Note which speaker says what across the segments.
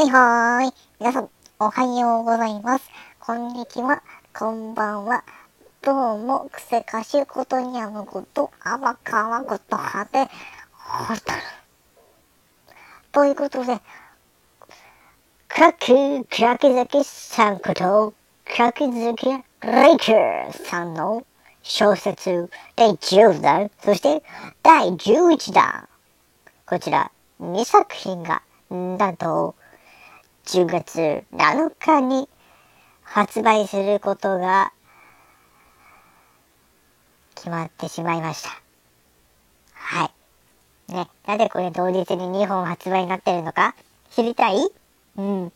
Speaker 1: はいはーい。皆さん、おはようございます。こんにちは。こんばんは。どうも、くせかしことにゃむこと、あばかわことはで、ほたる。ということで、クラック、クラキザキさんこと、クラキザキレイカーさんの小説第10弾、そして第11弾。こちら2作品が、なんと、10月7日に発売することが決まってしまいました。はい。ね、なぜこれ同日に2本発売になってるのか知りたい？うん。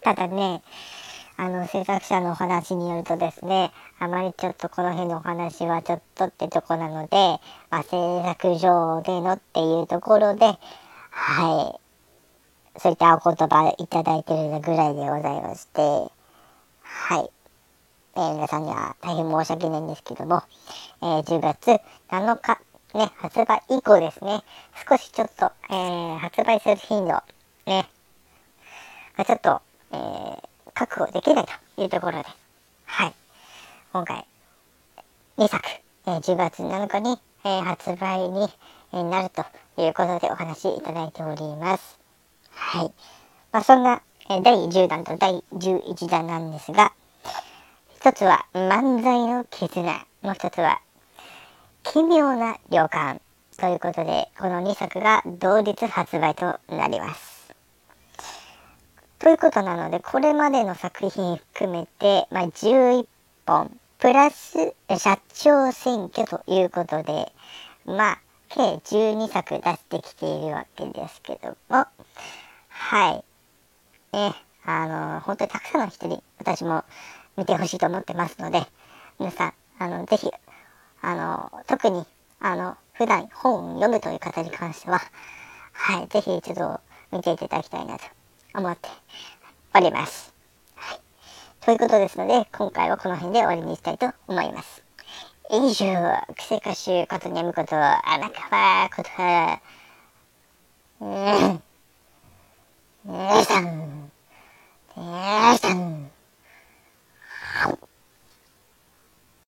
Speaker 1: ただね、あの、制作者のお話によるとですね、あまりちょっとこの辺のお話はちょっとってとこなので、まあ、制作上でのっていうところで、はい。そういったお言葉いただいてるぐらいでございまして、はい。えー、皆さんには大変申し訳ないんですけども、えー、10月7日、ね、発売以降ですね、少しちょっと、えー、発売する頻度、ね、ちょっと、えー、確保できないというところで、はい。今回、2作、えー、10月7日に、えー、発売にえなるということでお話しいただいております。はい。まあ、そんな、え、第10弾と第11弾なんですが、一つは漫才の絆、もう一つは奇妙な旅館ということで、この2作が同日発売となります。ということなので、これまでの作品含めて、まあ、11本、プラス社長選挙ということで、まあ、計12作出してきているわけですけども、はい。ね、あの、本当にたくさんの人に私も見てほしいと思ってますので、皆さん、あの、ぜひ、あの、特に、あの、普段本を読むという方に関しては、はい、ぜひ一度見ていただきたいなと思っております。はい。ということですので、今回はこの辺で終わりにしたいと思います。以上、クセ歌手ことにゃむこと、穴川ことは、さん、